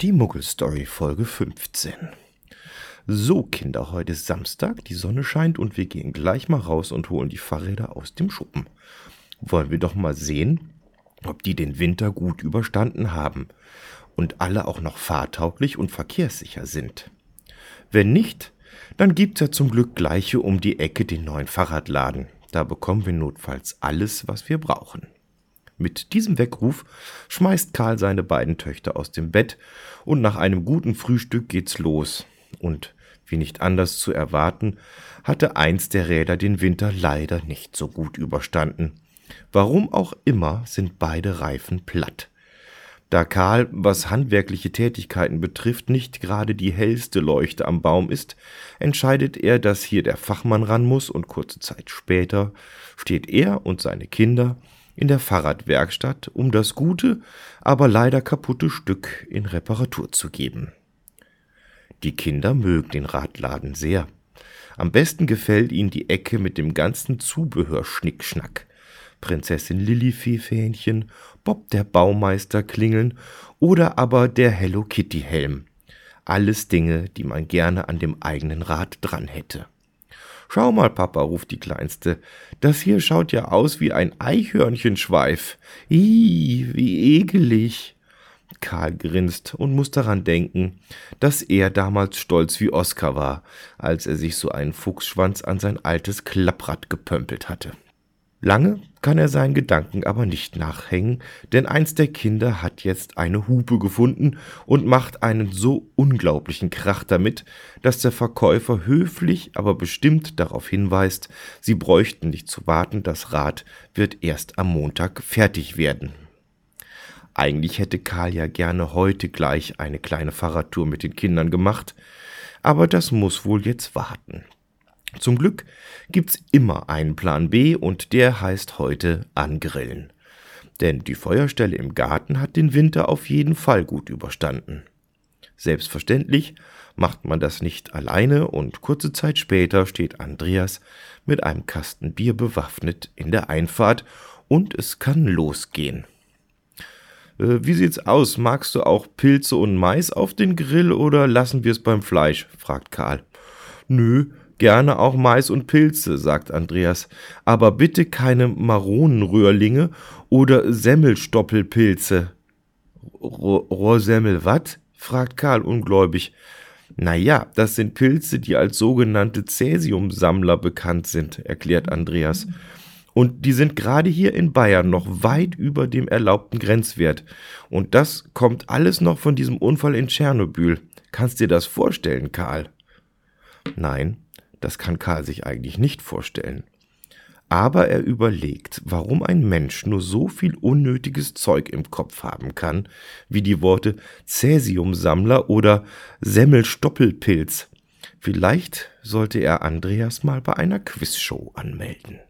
Die Muggelstory Folge 15. So, Kinder, heute ist Samstag, die Sonne scheint und wir gehen gleich mal raus und holen die Fahrräder aus dem Schuppen. Wollen wir doch mal sehen, ob die den Winter gut überstanden haben und alle auch noch fahrtauglich und verkehrssicher sind. Wenn nicht, dann gibt's ja zum Glück gleiche um die Ecke den neuen Fahrradladen. Da bekommen wir notfalls alles, was wir brauchen. Mit diesem Weckruf schmeißt Karl seine beiden Töchter aus dem Bett und nach einem guten Frühstück geht's los. Und wie nicht anders zu erwarten, hatte eins der Räder den Winter leider nicht so gut überstanden. Warum auch immer sind beide Reifen platt. Da Karl, was handwerkliche Tätigkeiten betrifft, nicht gerade die hellste Leuchte am Baum ist, entscheidet er, dass hier der Fachmann ran muss und kurze Zeit später steht er und seine Kinder in der Fahrradwerkstatt, um das gute, aber leider kaputte Stück in Reparatur zu geben. Die Kinder mögen den Radladen sehr. Am besten gefällt ihnen die Ecke mit dem ganzen Zubehör Schnickschnack. Prinzessin Lillifee-Fähnchen, Bob der Baumeister klingeln oder aber der Hello Kitty Helm. Alles Dinge, die man gerne an dem eigenen Rad dran hätte. Schau mal, Papa, ruft die Kleinste. Das hier schaut ja aus wie ein Eichhörnchenschweif. Ih, wie ekelig. Karl grinst und muss daran denken, dass er damals stolz wie Oskar war, als er sich so einen Fuchsschwanz an sein altes Klapprad gepömpelt hatte. Lange kann er seinen Gedanken aber nicht nachhängen, denn eins der Kinder hat jetzt eine Hupe gefunden und macht einen so unglaublichen Krach damit, dass der Verkäufer höflich, aber bestimmt darauf hinweist, sie bräuchten nicht zu warten, das Rad wird erst am Montag fertig werden. Eigentlich hätte Karl ja gerne heute gleich eine kleine Fahrradtour mit den Kindern gemacht, aber das muss wohl jetzt warten. Zum Glück gibt's immer einen Plan B und der heißt heute angrillen. Denn die Feuerstelle im Garten hat den Winter auf jeden Fall gut überstanden. Selbstverständlich macht man das nicht alleine und kurze Zeit später steht Andreas mit einem Kasten Bier bewaffnet in der Einfahrt und es kann losgehen. Äh, wie sieht's aus? Magst du auch Pilze und Mais auf den Grill oder lassen wir es beim Fleisch? fragt Karl. Nö, Gerne auch Mais und Pilze, sagt Andreas, aber bitte keine Maronenröhrlinge oder Semmelstoppelpilze. Rohrsemmel, wat? fragt Karl ungläubig. Na ja, das sind Pilze, die als sogenannte Cäsiumsammler bekannt sind, erklärt Andreas. Und die sind gerade hier in Bayern noch weit über dem erlaubten Grenzwert. Und das kommt alles noch von diesem Unfall in Tschernobyl. Kannst dir das vorstellen, Karl? Nein, das kann Karl sich eigentlich nicht vorstellen. Aber er überlegt, warum ein Mensch nur so viel unnötiges Zeug im Kopf haben kann, wie die Worte Cäsiumsammler oder Semmelstoppelpilz. Vielleicht sollte er Andreas mal bei einer Quizshow anmelden.